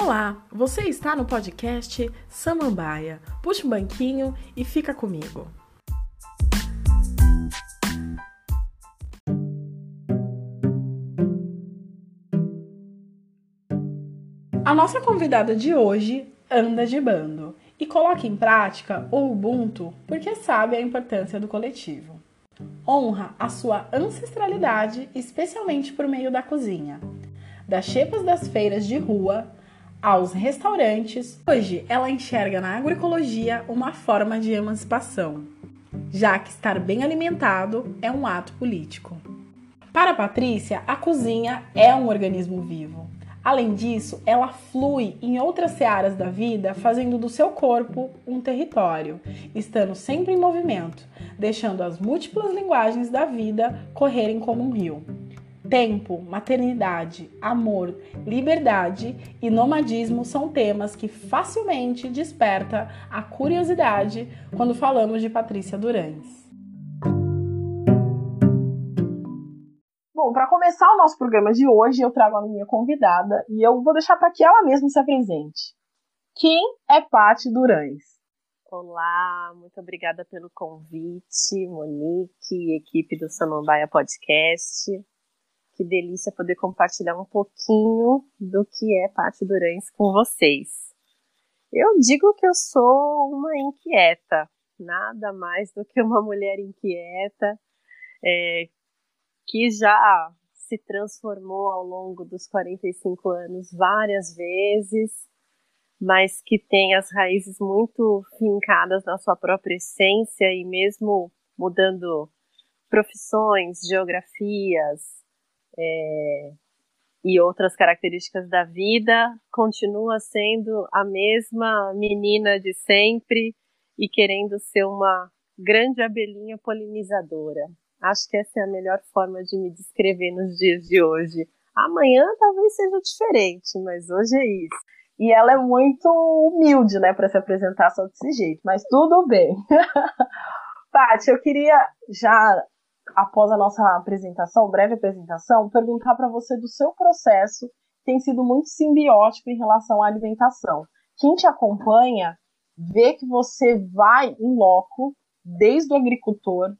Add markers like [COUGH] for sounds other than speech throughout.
Olá, você está no podcast Samambaia. Puxa o banquinho e fica comigo. A nossa convidada de hoje anda de bando e coloca em prática o Ubuntu porque sabe a importância do coletivo. Honra a sua ancestralidade, especialmente por meio da cozinha. Das chepas das feiras de rua aos restaurantes, hoje ela enxerga na agroecologia uma forma de emancipação, já que estar bem alimentado é um ato político. Para Patrícia, a cozinha é um organismo vivo. Além disso, ela flui em outras searas da vida, fazendo do seu corpo um território, estando sempre em movimento, deixando as múltiplas linguagens da vida correrem como um rio. Tempo, maternidade, amor, liberdade e nomadismo são temas que facilmente desperta a curiosidade quando falamos de Patrícia Durães. Bom, para começar o nosso programa de hoje, eu trago a minha convidada e eu vou deixar para que ela mesma se apresente. Quem é Paty Durães? Olá, muito obrigada pelo convite, Monique e equipe do Samambaia Podcast. Que delícia poder compartilhar um pouquinho do que é Paty Durães com vocês. Eu digo que eu sou uma inquieta, nada mais do que uma mulher inquieta, é, que já se transformou ao longo dos 45 anos várias vezes, mas que tem as raízes muito fincadas na sua própria essência e mesmo mudando profissões, geografias, é, e outras características da vida, continua sendo a mesma menina de sempre e querendo ser uma grande abelhinha polinizadora. Acho que essa é a melhor forma de me descrever nos dias de hoje. Amanhã talvez seja diferente, mas hoje é isso. E ela é muito humilde, né, para se apresentar só desse jeito, mas tudo bem. [LAUGHS] Paty, eu queria já após a nossa apresentação, breve apresentação, perguntar para você do seu processo, que tem sido muito simbiótico em relação à alimentação. Quem te acompanha vê que você vai em loco, desde o agricultor,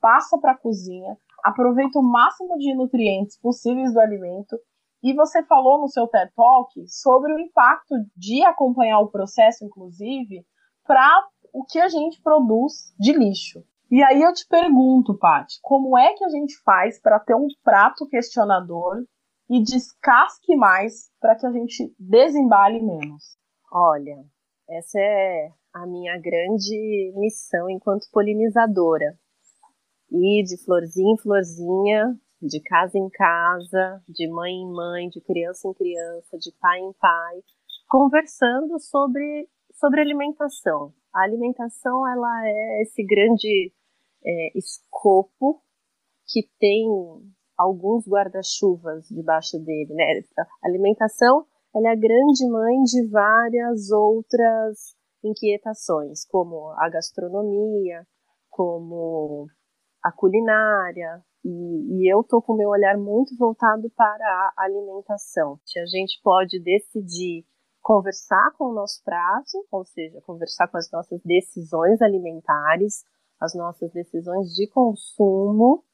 passa para a cozinha, aproveita o máximo de nutrientes possíveis do alimento e você falou no seu TED Talk sobre o impacto de acompanhar o processo, inclusive, para o que a gente produz de lixo. E aí eu te pergunto, Paty, como é que a gente faz para ter um prato questionador e descasque mais para que a gente desembale menos? Olha, essa é a minha grande missão enquanto polinizadora. Ir de florzinha em florzinha, de casa em casa, de mãe em mãe, de criança em criança, de pai em pai, conversando sobre, sobre alimentação. A alimentação ela é esse grande é, escopo que tem alguns guarda-chuvas debaixo dele, né? A alimentação ela é a grande mãe de várias outras inquietações, como a gastronomia, como a culinária, e, e eu tô com o meu olhar muito voltado para a alimentação. A gente pode decidir conversar com o nosso prato, ou seja, conversar com as nossas decisões alimentares, as nossas decisões de consumo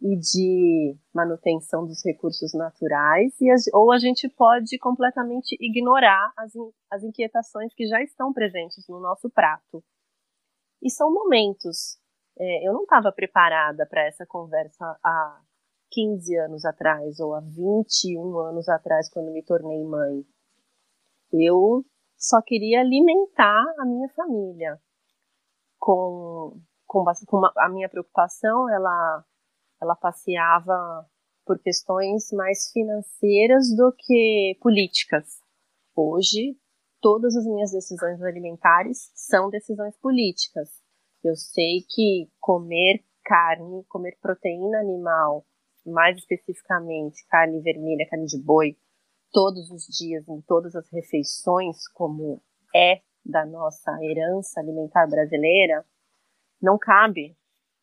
e de manutenção dos recursos naturais, e ou a gente pode completamente ignorar as, as inquietações que já estão presentes no nosso prato. E são momentos. É, eu não estava preparada para essa conversa há 15 anos atrás, ou há 21 anos atrás, quando me tornei mãe. Eu só queria alimentar a minha família com com, com a minha preocupação, ela, ela passeava por questões mais financeiras do que políticas. Hoje, todas as minhas decisões alimentares são decisões políticas. Eu sei que comer carne, comer proteína animal, mais especificamente carne vermelha, carne de boi, todos os dias, em todas as refeições, como é da nossa herança alimentar brasileira, não cabe,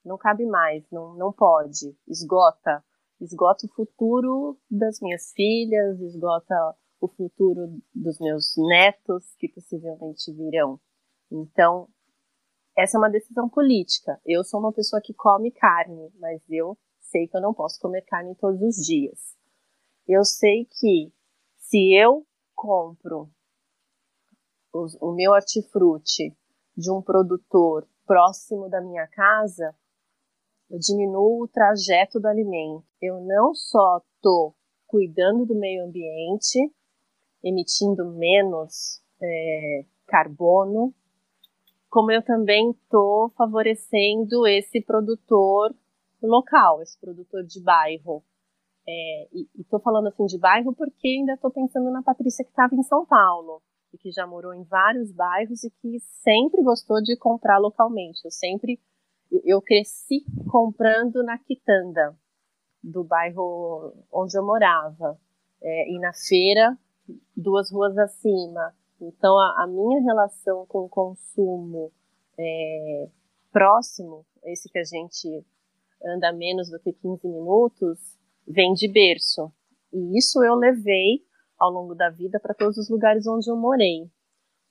não cabe mais, não, não pode, esgota, esgota o futuro das minhas filhas, esgota o futuro dos meus netos que possivelmente virão. Então, essa é uma decisão política. Eu sou uma pessoa que come carne, mas eu sei que eu não posso comer carne todos os dias. Eu sei que se eu compro o meu hortifruti de um produtor próximo da minha casa, eu diminuo o trajeto do alimento. Eu não só estou cuidando do meio ambiente, emitindo menos é, carbono, como eu também estou favorecendo esse produtor local, esse produtor de bairro. É, e estou falando assim de bairro porque ainda estou pensando na Patrícia que estava em São Paulo e que já morou em vários bairros e que sempre gostou de comprar localmente. Eu sempre, eu cresci comprando na quitanda do bairro onde eu morava é, e na feira duas ruas acima. Então a, a minha relação com o consumo é, próximo, esse que a gente anda menos do que 15 minutos, vem de berço. E isso eu levei ao longo da vida para todos os lugares onde eu morei.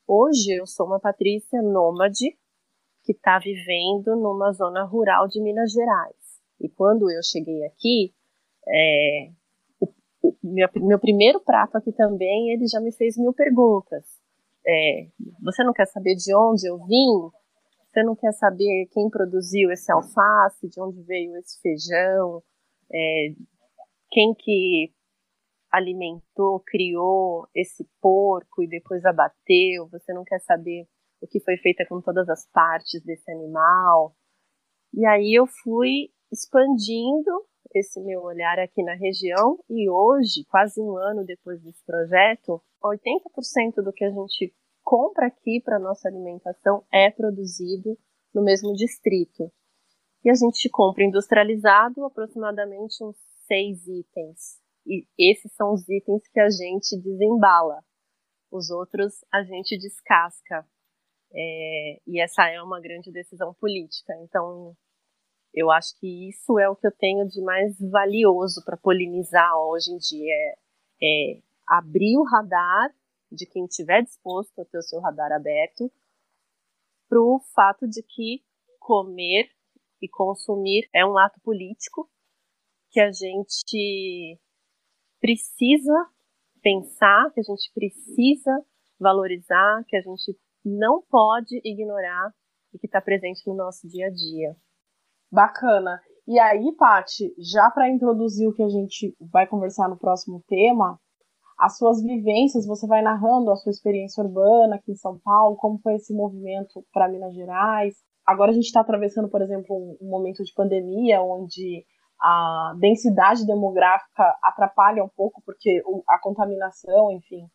Hoje eu sou uma Patrícia nômade que está vivendo numa zona rural de Minas Gerais. E quando eu cheguei aqui, é, o, o meu, meu, primeiro prato aqui também, ele já me fez mil perguntas. É, você não quer saber de onde eu vim? Você não quer saber quem produziu esse alface, de onde veio esse feijão, é, quem que alimentou, criou esse porco e depois abateu, você não quer saber o que foi feito com todas as partes desse animal. E aí eu fui expandindo esse meu olhar aqui na região e hoje, quase um ano depois desse projeto, 80% do que a gente compra aqui para nossa alimentação é produzido no mesmo distrito. E a gente compra industrializado aproximadamente uns seis itens e esses são os itens que a gente desembala. Os outros a gente descasca. É, e essa é uma grande decisão política. Então, eu acho que isso é o que eu tenho de mais valioso para polinizar hoje em dia. É, é abrir o radar de quem estiver disposto a ter o seu radar aberto para o fato de que comer e consumir é um ato político que a gente precisa pensar, que a gente precisa valorizar, que a gente não pode ignorar e que está presente no nosso dia a dia. Bacana. E aí, Pati, já para introduzir o que a gente vai conversar no próximo tema, as suas vivências, você vai narrando a sua experiência urbana aqui em São Paulo, como foi esse movimento para Minas Gerais. Agora a gente está atravessando, por exemplo, um momento de pandemia, onde a densidade demográfica atrapalha um pouco, porque a contaminação, enfim,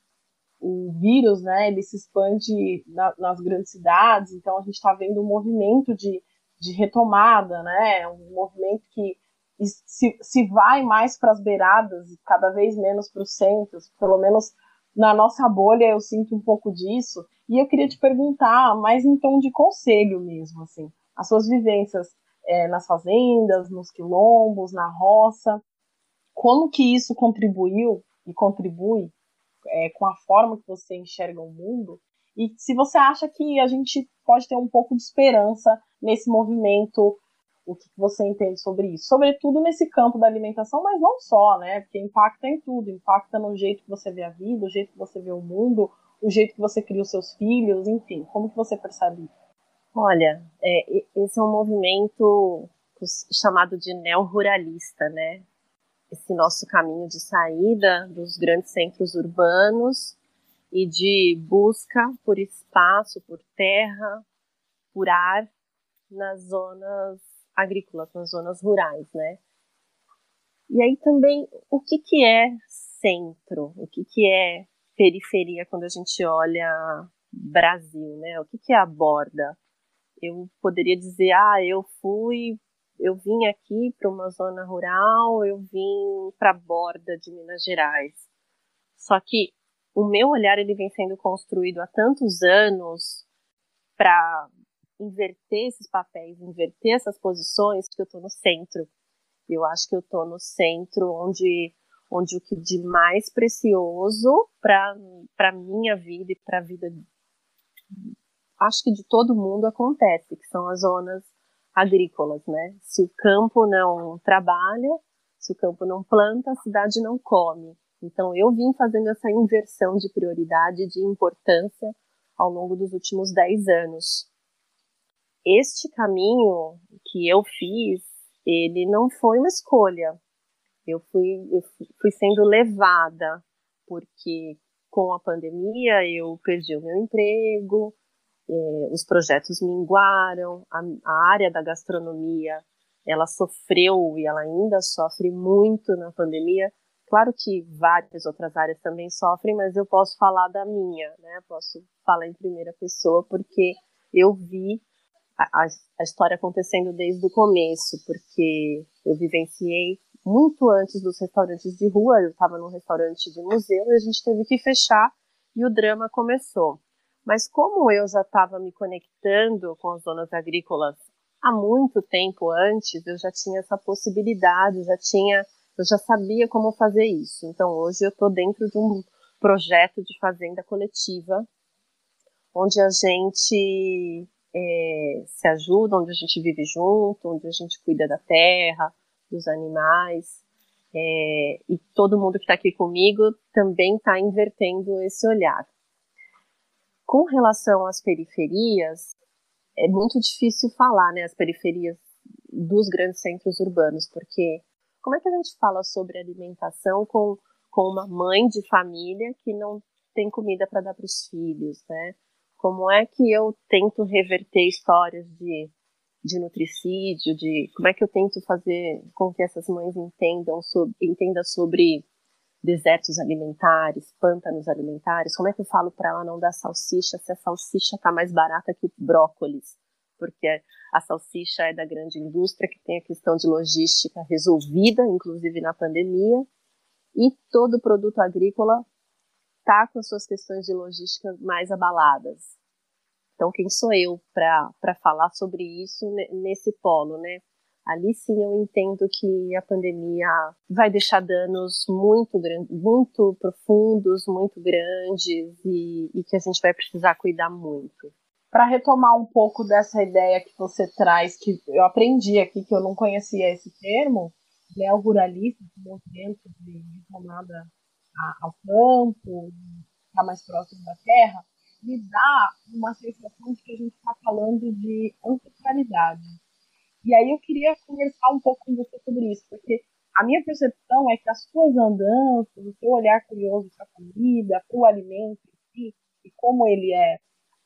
o vírus, né, ele se expande na, nas grandes cidades, então a gente está vendo um movimento de, de retomada, né, um movimento que se, se vai mais para as beiradas e cada vez menos para os centros, pelo menos na nossa bolha eu sinto um pouco disso, e eu queria te perguntar, mais em tom de conselho mesmo, assim, as suas vivências é, nas fazendas, nos quilombos, na roça. Como que isso contribuiu e contribui é, com a forma que você enxerga o mundo? E se você acha que a gente pode ter um pouco de esperança nesse movimento, o que você entende sobre isso? Sobretudo nesse campo da alimentação, mas não só, né? Porque impacta em tudo, impacta no jeito que você vê a vida, o jeito que você vê o mundo, o jeito que você cria os seus filhos, enfim, como que você percebe isso? Olha, é, esse é um movimento chamado de neo-ruralista, né? Esse nosso caminho de saída dos grandes centros urbanos e de busca por espaço, por terra, por ar nas zonas agrícolas, nas zonas rurais, né? E aí também, o que, que é centro? O que, que é periferia quando a gente olha Brasil, né? O que, que é a borda? Eu poderia dizer, ah, eu fui, eu vim aqui para uma zona rural, eu vim para a borda de Minas Gerais. Só que o meu olhar ele vem sendo construído há tantos anos para inverter esses papéis, inverter essas posições, que eu estou no centro. Eu acho que eu estou no centro onde onde o que de mais precioso para a minha vida e para a vida, acho que de todo mundo acontece, que são as zonas agrícolas, né? Se o campo não trabalha, se o campo não planta, a cidade não come. Então eu vim fazendo essa inversão de prioridade, de importância ao longo dos últimos 10 anos. Este caminho que eu fiz, ele não foi uma escolha, eu fui, eu fui sendo levada, porque com a pandemia eu perdi o meu emprego, eh, os projetos minguaram, a, a área da gastronomia ela sofreu e ela ainda sofre muito na pandemia. Claro que várias outras áreas também sofrem, mas eu posso falar da minha, né? Posso falar em primeira pessoa porque eu vi a, a história acontecendo desde o começo, porque eu vivenciei muito antes dos restaurantes de rua. Eu estava num restaurante de museu e a gente teve que fechar e o drama começou. Mas como eu já estava me conectando com as zonas agrícolas há muito tempo antes, eu já tinha essa possibilidade, já tinha, eu já sabia como fazer isso. Então hoje eu estou dentro de um projeto de fazenda coletiva, onde a gente é, se ajuda, onde a gente vive junto, onde a gente cuida da terra, dos animais. É, e todo mundo que está aqui comigo também está invertendo esse olhar. Com relação às periferias, é muito difícil falar, né, as periferias dos grandes centros urbanos, porque como é que a gente fala sobre alimentação com, com uma mãe de família que não tem comida para dar para os filhos, né? Como é que eu tento reverter histórias de de nutricídio, de como é que eu tento fazer com que essas mães entendam sobre, entendam sobre desertos alimentares, pântanos alimentares, como é que eu falo para ela não dar salsicha se a salsicha está mais barata que o brócolis, porque a salsicha é da grande indústria que tem a questão de logística resolvida, inclusive na pandemia, e todo produto agrícola está com as suas questões de logística mais abaladas. Então, quem sou eu para falar sobre isso nesse polo, né? Ali sim eu entendo que a pandemia vai deixar danos muito, muito profundos, muito grandes e, e que a gente vai precisar cuidar muito. Para retomar um pouco dessa ideia que você traz, que eu aprendi aqui que eu não conhecia esse termo, neo-ruralista, movimento de retomada ao campo, estar mais próximo da terra, me dá uma sensação de que a gente está falando de ancestralidade. E aí eu queria conversar um pouco com você sobre isso, porque a minha percepção é que as suas andanças, o seu olhar curioso para a comida, para o alimento em si, e como ele é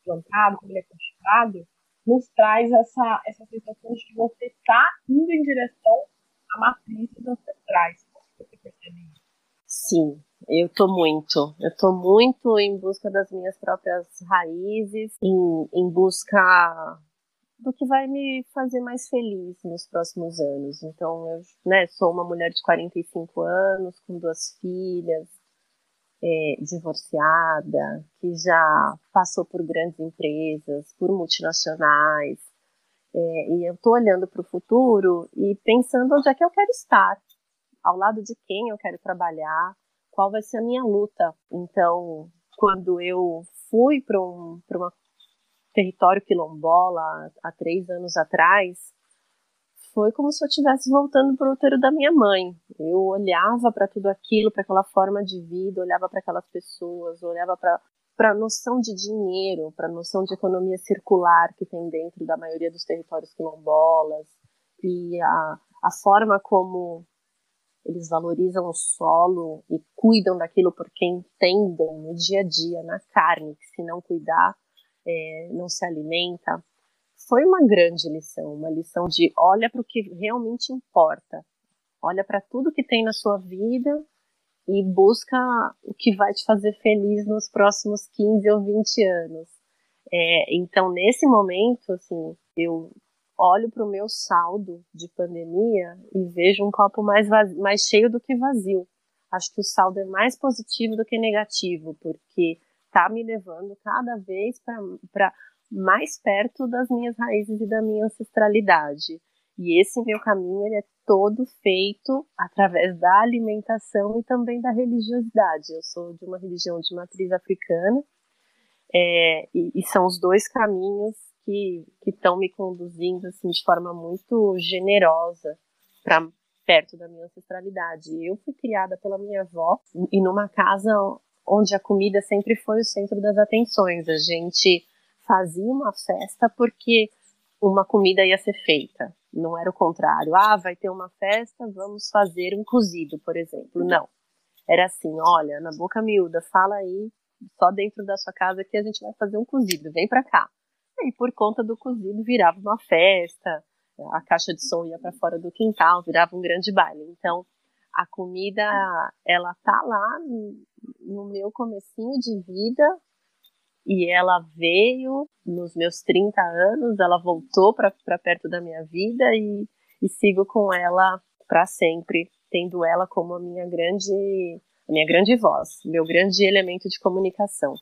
plantado, como ele é cultivado, nos traz essa, essa sensação de que você está indo em direção a matrizes ancestrais. Como você percebe isso? Sim, eu tô muito. Eu tô muito em busca das minhas próprias raízes, em, em busca do que vai me fazer mais feliz nos próximos anos. Então, eu né, sou uma mulher de 45 anos, com duas filhas, é, divorciada, que já passou por grandes empresas, por multinacionais. É, e eu estou olhando para o futuro e pensando onde é que eu quero estar, ao lado de quem eu quero trabalhar, qual vai ser a minha luta. Então, quando eu fui para um pra território quilombola há três anos atrás, foi como se eu estivesse voltando para o útero da minha mãe. Eu olhava para tudo aquilo, para aquela forma de vida, olhava para aquelas pessoas, olhava para a noção de dinheiro, para a noção de economia circular que tem dentro da maioria dos territórios quilombolas, e a, a forma como eles valorizam o solo e cuidam daquilo porque entendem no dia a dia, na carne, que se não cuidar, é, não se alimenta. Foi uma grande lição, uma lição de olha para o que realmente importa, olha para tudo que tem na sua vida e busca o que vai te fazer feliz nos próximos 15 ou 20 anos. É, então, nesse momento, assim, eu olho para o meu saldo de pandemia e vejo um copo mais, vazio, mais cheio do que vazio. Acho que o saldo é mais positivo do que negativo, porque está me levando cada vez para mais perto das minhas raízes e da minha ancestralidade. E esse meu caminho ele é todo feito através da alimentação e também da religiosidade. Eu sou de uma religião de matriz africana é, e, e, são os dois caminhos que estão me conduzindo assim de forma muito generosa para perto da minha ancestralidade. Eu fui criada pela minha avó e numa casa onde a comida sempre foi o centro das atenções. A gente fazia uma festa porque uma comida ia ser feita. Não era o contrário. Ah, vai ter uma festa, vamos fazer um cozido, por exemplo. Não. Era assim, olha, na boca miúda, fala aí, só dentro da sua casa que a gente vai fazer um cozido, vem para cá. E por conta do cozido virava uma festa, a caixa de som ia para fora do quintal, virava um grande baile. Então, a comida, ela tá lá no meu comecinho de vida e ela veio nos meus 30 anos, ela voltou para perto da minha vida e, e sigo com ela para sempre, tendo ela como a minha grande, a minha grande voz, meu grande elemento de comunicação.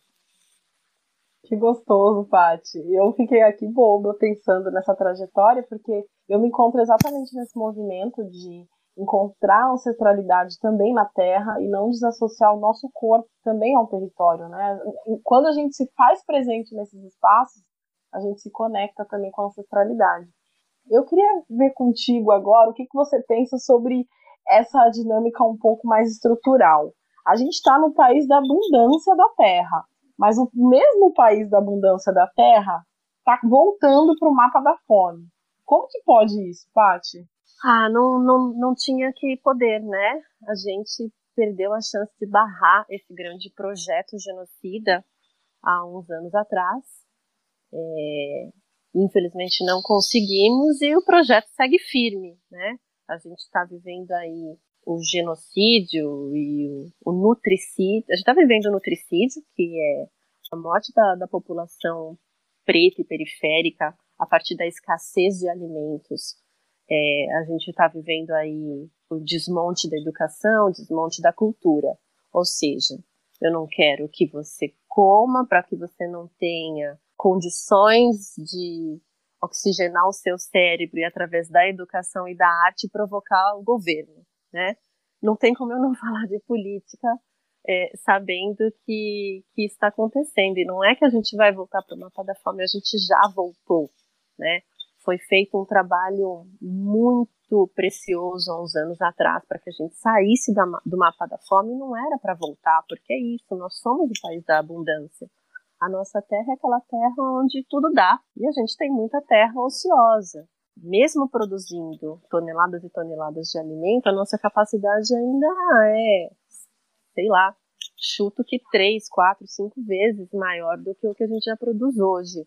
Que gostoso, Pati. Eu fiquei aqui boba pensando nessa trajetória, porque eu me encontro exatamente nesse movimento de encontrar ancestralidade também na terra e não desassociar o nosso corpo também ao território, né? Quando a gente se faz presente nesses espaços, a gente se conecta também com a ancestralidade. Eu queria ver contigo agora o que, que você pensa sobre essa dinâmica um pouco mais estrutural. A gente está no país da abundância da terra, mas o mesmo país da abundância da terra está voltando para o mapa da fome. Como que pode isso, Paty? Ah, não, não, não tinha que poder, né? A gente perdeu a chance de barrar esse grande projeto genocida há uns anos atrás. É, infelizmente não conseguimos e o projeto segue firme, né? A gente está vivendo aí o genocídio e o, o nutricídio. A gente está vivendo o nutricídio, que é a morte da, da população preta e periférica a partir da escassez de alimentos é, a gente está vivendo aí o desmonte da educação, o desmonte da cultura. Ou seja, eu não quero que você coma para que você não tenha condições de oxigenar o seu cérebro e através da educação e da arte provocar o governo, né? Não tem como eu não [LAUGHS] falar de política é, sabendo que, que está acontecendo. E não é que a gente vai voltar para o mapa da fome, a gente já voltou, né? Foi feito um trabalho muito precioso há uns anos atrás para que a gente saísse da, do mapa da fome não era para voltar, porque é isso, nós somos o país da abundância. A nossa terra é aquela terra onde tudo dá, e a gente tem muita terra ociosa. Mesmo produzindo toneladas e toneladas de alimento, a nossa capacidade ainda é, sei lá, chuto que três, quatro, cinco vezes maior do que o que a gente já produz hoje.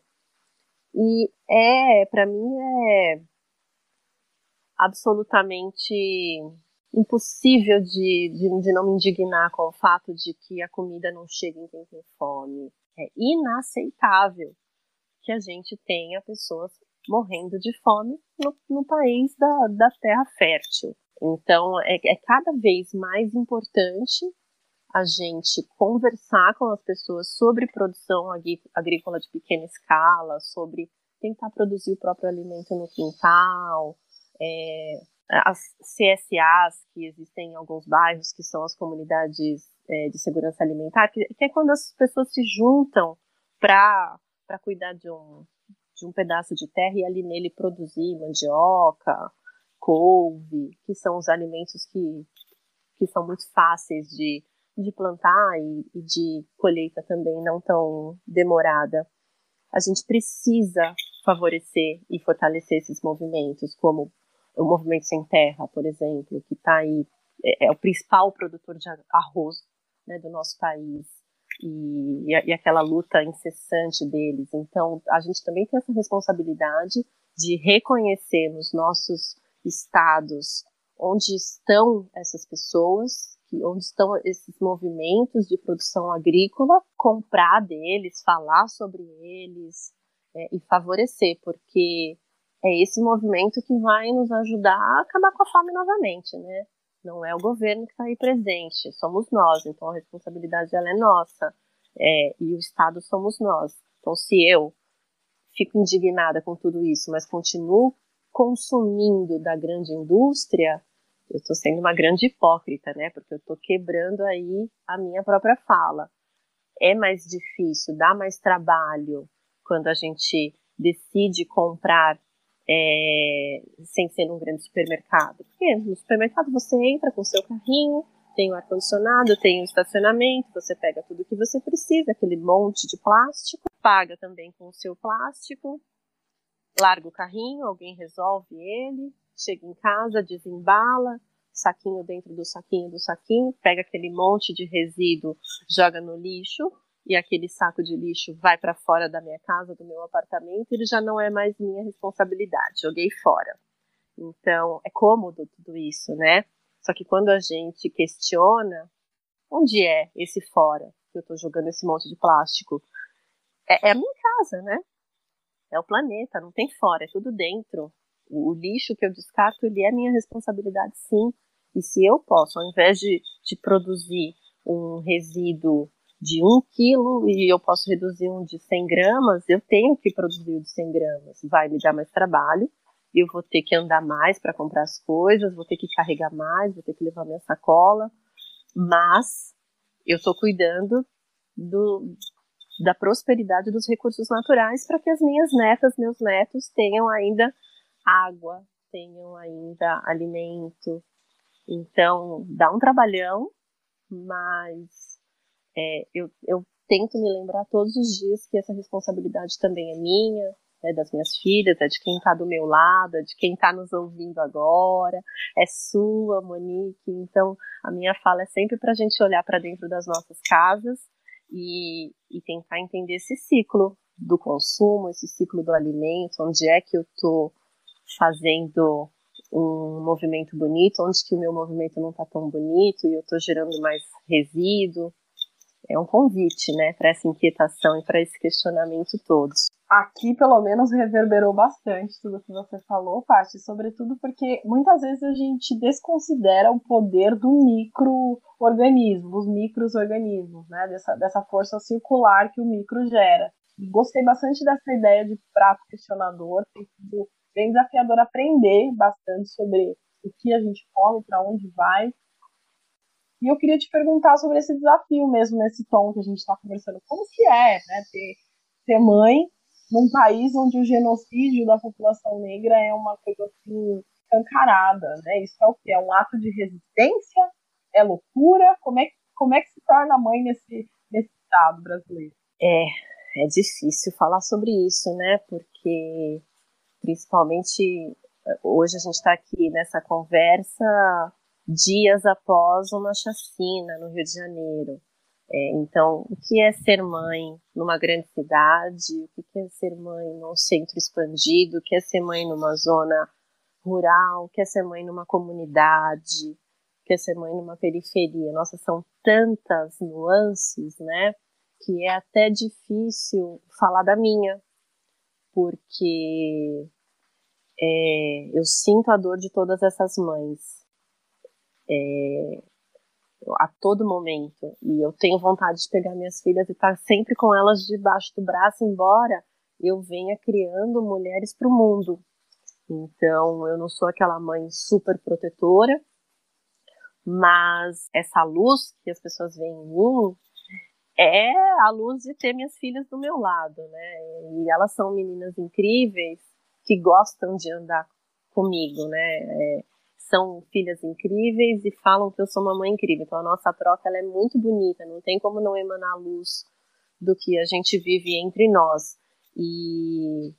E é, para mim, é absolutamente impossível de, de, de, não me indignar com o fato de que a comida não chega em quem tem fome. É inaceitável que a gente tenha pessoas morrendo de fome no, no país da, da terra fértil. Então, é, é cada vez mais importante a gente conversar com as pessoas sobre produção agrícola de pequena escala, sobre tentar produzir o próprio alimento no quintal, é, as CSAs que existem em alguns bairros, que são as comunidades é, de segurança alimentar, que, que, é quando as pessoas se juntam para cuidar de um, de um pedaço de terra e ali nele produzir mandioca, couve, que são os alimentos que, que são muito fáceis de de plantar e, e de colheita também não tão demorada. A gente precisa favorecer e fortalecer esses movimentos, como o movimento sem terra, por exemplo, que está aí é, é, o principal produtor de arroz né, do nosso país e, e, aquela luta incessante deles. Então, a gente também tem essa responsabilidade de reconhecer nos nossos estados onde estão essas pessoas que, onde estão esses movimentos de produção agrícola, comprar deles, falar sobre eles é, e favorecer, porque é esse movimento que vai nos ajudar a acabar com a fome novamente, né? Não é o governo que está aí presente, somos nós, então a responsabilidade ela é nossa, é, e o Estado somos nós. Então, se eu fico indignada com tudo isso, mas continuo consumindo da grande indústria, eu estou sendo uma grande hipócrita, né? Porque eu estou quebrando aí a minha própria fala. É mais difícil, dá mais trabalho quando a gente decide comprar é, sem ser num grande supermercado. Porque no supermercado você entra com seu carrinho, tem o ar-condicionado, tem o estacionamento, você pega tudo que você precisa, aquele monte de plástico, paga também com o seu plástico, larga o carrinho, alguém resolve ele, chega em casa, desembala, saquinho dentro do saquinho do saquinho, pega aquele monte de resíduo, joga no lixo, e aquele saco de lixo vai para fora da minha casa, do meu apartamento, ele já não é mais minha responsabilidade, joguei fora. Então, é cômodo tudo isso, né? Só que quando a gente questiona, onde é esse fora que eu estou jogando esse monte de plástico? É, é, a minha casa, né? É o planeta, não tem fora, é tudo dentro. O, lixo que eu descarto, ele é minha responsabilidade, sim. E se eu posso, ao invés de, de produzir um resíduo de 1 quilo e eu posso reduzir um de 100 gramas, eu tenho que produzir o de 100 gramas. Vai me dar mais trabalho, eu vou ter que andar mais para comprar as coisas, vou ter que carregar mais, vou ter que levar minha sacola, mas eu estou cuidando do, da prosperidade dos recursos naturais para que as minhas netas, meus netos tenham ainda água, tenham ainda alimento. Então, dá um trabalhão, mas é, eu, eu tento me lembrar todos os dias que essa responsabilidade também é minha, é das minhas filhas, é de quem está do meu lado, é de quem está nos ouvindo agora, é sua, Monique. Então, a minha fala é sempre para a gente olhar para dentro das nossas casas e, e tentar entender esse ciclo do consumo, esse ciclo do alimento, onde é que eu estou fazendo um movimento bonito, onde que o meu movimento não está tão bonito e eu estou gerando mais resíduo é um convite, né, para essa inquietação e para esse questionamento todos. Aqui, pelo menos, reverberou bastante tudo que você falou, Paty, sobretudo porque muitas vezes a gente desconsidera o poder do microorganismo, dos microorganismos, né, dessa, dessa força circular que o micro gera. Gostei bastante dessa ideia de prato questionador, tem bem desafiador aprender bastante sobre o que a gente come, para onde vai, e eu queria te perguntar sobre esse desafio mesmo, nesse tom que a gente está conversando. Como que é né, ter, ter mãe num país onde o genocídio da população negra é uma coisa assim escancarada, né? Isso é o que? É um ato de resistência? É loucura? Como é, como é que se torna mãe nesse, nesse estado brasileiro? É, é difícil falar sobre isso, né? Porque principalmente hoje a gente está aqui nessa conversa dias após uma chacina no Rio de Janeiro. É, então, o que é ser mãe numa grande cidade? O que é ser mãe num centro expandido? O que é ser mãe numa zona rural? O que é ser mãe numa comunidade? O que é ser mãe numa periferia? Nossa, são tantas nuances, né? Que é até difícil falar da minha, porque é, eu sinto a dor de todas essas mães é, a todo momento. E eu tenho vontade de pegar minhas filhas e estar sempre com elas debaixo do braço, embora eu venha criando mulheres para o mundo. Então, eu não sou aquela mãe super protetora, mas essa luz que as pessoas veem em mim é a luz de ter minhas filhas do meu lado, né? E elas são meninas incríveis que gostam de andar comigo, né? É, são filhas incríveis e falam que eu sou uma mãe incrível. Então a nossa troca ela é muito bonita, não tem como não emanar luz do que a gente vive entre nós. E,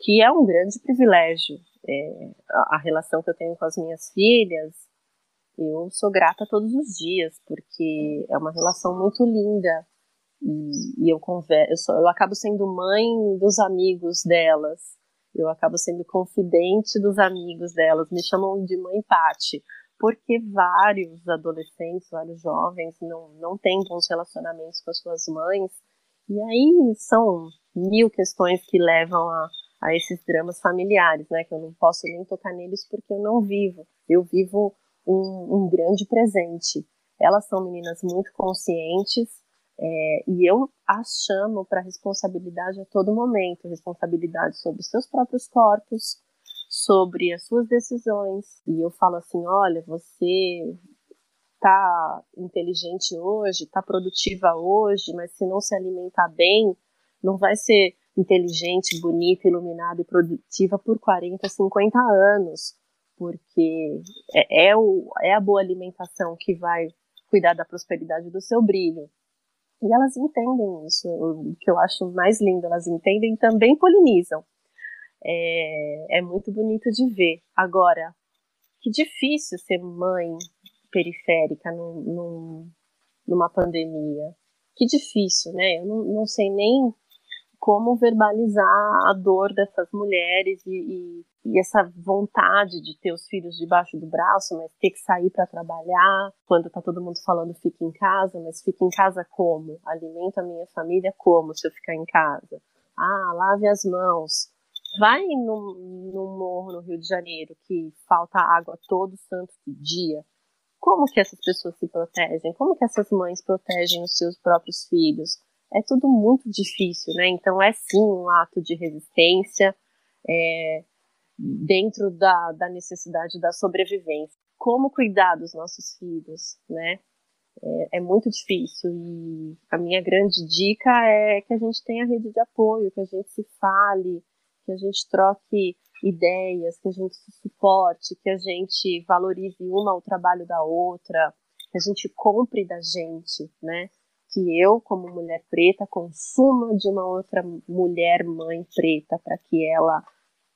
que é um grande privilégio. É, a relação que eu tenho com as minhas filhas, eu sou grata todos os dias, porque é uma relação muito linda. E, e eu, converso, eu, eu acabo sendo mãe dos amigos delas. Eu acabo sendo confidente dos amigos delas, me chamam de mãe Pati, porque vários adolescentes, vários jovens não, não têm bons relacionamentos com as suas mães, e aí são mil questões que levam a, a esses dramas familiares, né, que eu não posso nem tocar neles porque eu não vivo, eu vivo um, um grande presente. Elas são meninas muito conscientes, é, e eu as chamo para responsabilidade a todo momento, responsabilidade sobre seus próprios corpos, sobre as suas decisões. E eu falo assim: olha, você tá inteligente hoje, tá produtiva hoje, mas se não se alimentar bem, não vai ser inteligente, bonita, iluminada e produtiva por 40, 50 anos, porque é, é, o, é a boa alimentação que vai cuidar da prosperidade do seu brilho. E elas entendem isso, o que eu acho mais lindo, elas entendem e também polinizam. É, é muito bonito de ver. Agora, que difícil ser mãe periférica num, num, numa pandemia. Que difícil, né? Eu não, não sei nem como verbalizar a dor dessas mulheres e, e, e, essa vontade de ter os filhos debaixo do braço, mas ter que sair para trabalhar, quando tá todo mundo falando fica em casa, mas fica em casa como? Alimenta a minha família como se eu ficar em casa? Ah, lave as mãos. Vai num, num morro no Rio de Janeiro que falta água todo santo dia. Como que essas pessoas se protegem? Como que essas mães protegem os seus próprios filhos? É tudo muito difícil, né? Então é sim um ato de resistência é, dentro da, da necessidade da sobrevivência. Como cuidar dos nossos filhos, né? É, é, muito difícil e a minha grande dica é que a gente tenha rede de apoio, que a gente se fale, que a gente troque ideias, que a gente se suporte, que a gente valorize uma ao trabalho da outra, que a gente compre da gente, né? Que eu, como mulher preta, consuma de uma outra mulher mãe preta para que ela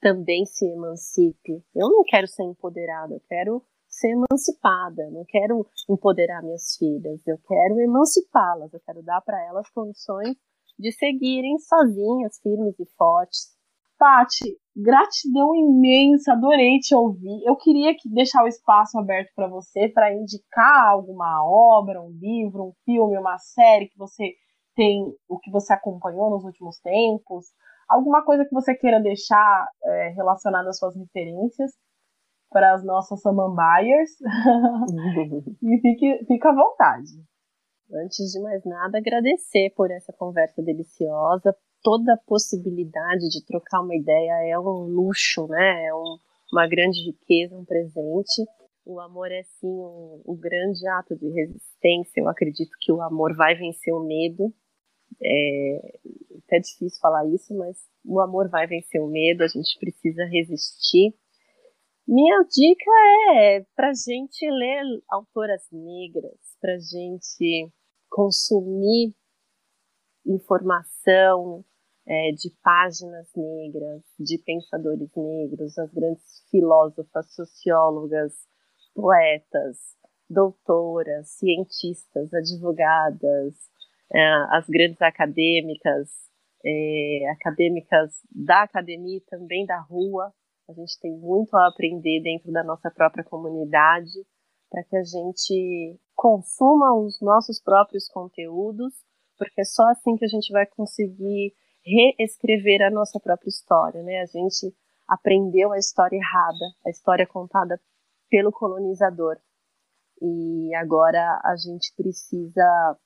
também se emancipe. Eu não quero ser empoderada, eu quero ser emancipada, não quero empoderar minhas filhas, eu quero emancipá-las, eu quero dar para elas condições de seguirem sozinhas, firmes e fortes, Pati, gratidão imensa, adorei te ouvir. Eu queria que deixar o espaço aberto para você para indicar alguma obra, um livro, um filme, uma série que você tem, o que você acompanhou nos últimos tempos, alguma coisa que você queira deixar é, relacionada às suas referências para as nossas samambaias. [LAUGHS] e fique, fique à vontade. Antes de mais nada, agradecer por essa conversa deliciosa, toda a possibilidade de trocar uma ideia é um luxo, né? É um, uma grande riqueza, um presente. O amor é sim um, um, grande ato de resistência. Eu acredito que o amor vai vencer o medo. É até difícil falar isso, mas o amor vai vencer o medo. A gente precisa resistir. Minha dica é para gente ler autoras negras, para gente consumir informação é, de páginas negras, de pensadores negros, as grandes filósofas, sociólogas, poetas, doutoras, cientistas, advogadas, é, as grandes acadêmicas, é, acadêmicas da academia e também da rua. A gente tem muito a aprender dentro da nossa própria comunidade para que a gente consuma os nossos próprios conteúdos porque é só assim que a gente vai conseguir reescrever a nossa própria história, né? A gente aprendeu a história errada, a história contada pelo colonizador. E agora a gente precisa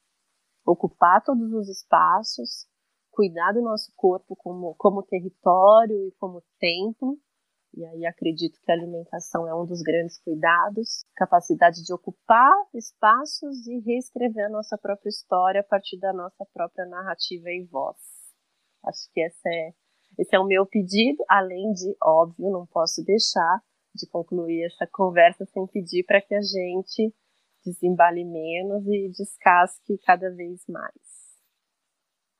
ocupar todos os espaços, cuidar do nosso corpo como, como território e como templo, e aí acredito que a alimentação é um dos grandes cuidados, capacidade de ocupar espaços e reescrever a nossa própria história a partir da nossa própria narrativa e voz. Acho que esse é, esse é o meu pedido, além de, óbvio, não posso deixar de concluir essa conversa sem pedir para que a gente desembale menos e descasque cada vez mais.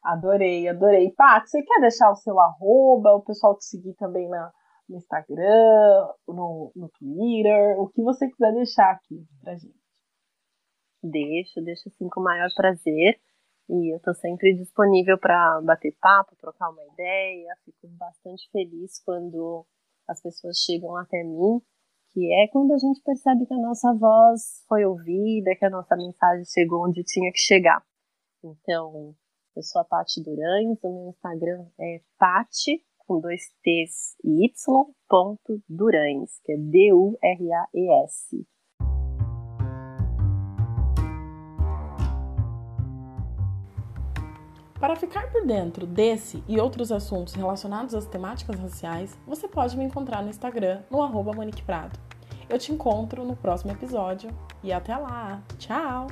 Adorei, adorei. Paty, você quer deixar o seu arroba, o pessoal te seguir também na, no Instagram, no, no Twitter, o que você quiser deixar aqui pra gente. Deixo, deixo assim com o maior prazer. E eu tô sempre disponível para bater papo, trocar uma ideia. Fico bastante feliz quando as pessoas chegam até mim, que é quando a gente percebe que a nossa voz foi ouvida, que a nossa mensagem chegou onde tinha que chegar. Então, eu sou a Paty Durães, o meu Instagram é Paty com dois T's e Y ponto Durães, que é D-U-R-A-E-S. Para ficar por dentro desse e outros assuntos relacionados às temáticas raciais, você pode me encontrar no Instagram, no arroba Monique Prado. Eu te encontro no próximo episódio e até lá! Tchau!